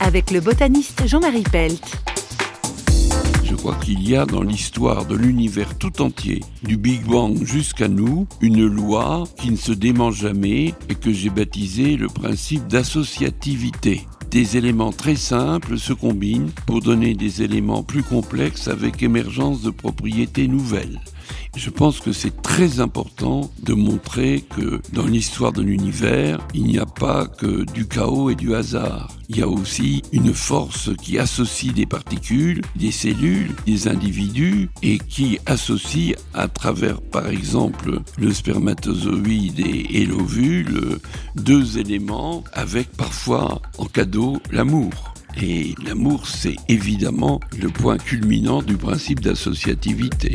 Avec le botaniste Jean-Marie Pelt. Je crois qu'il y a dans l'histoire de l'univers tout entier, du Big Bang jusqu'à nous, une loi qui ne se dément jamais et que j'ai baptisé le principe d'associativité. Des éléments très simples se combinent pour donner des éléments plus complexes avec émergence de propriétés nouvelles. Je pense que c'est très important de montrer que dans l'histoire de l'univers, il n'y a pas que du chaos et du hasard. Il y a aussi une force qui associe des particules, des cellules, des individus et qui associe à travers par exemple le spermatozoïde et, l'ovule deux éléments avec parfois en cadeau l'amour. Et l'amour, c'est évidemment le point culminant du principe d'associativité.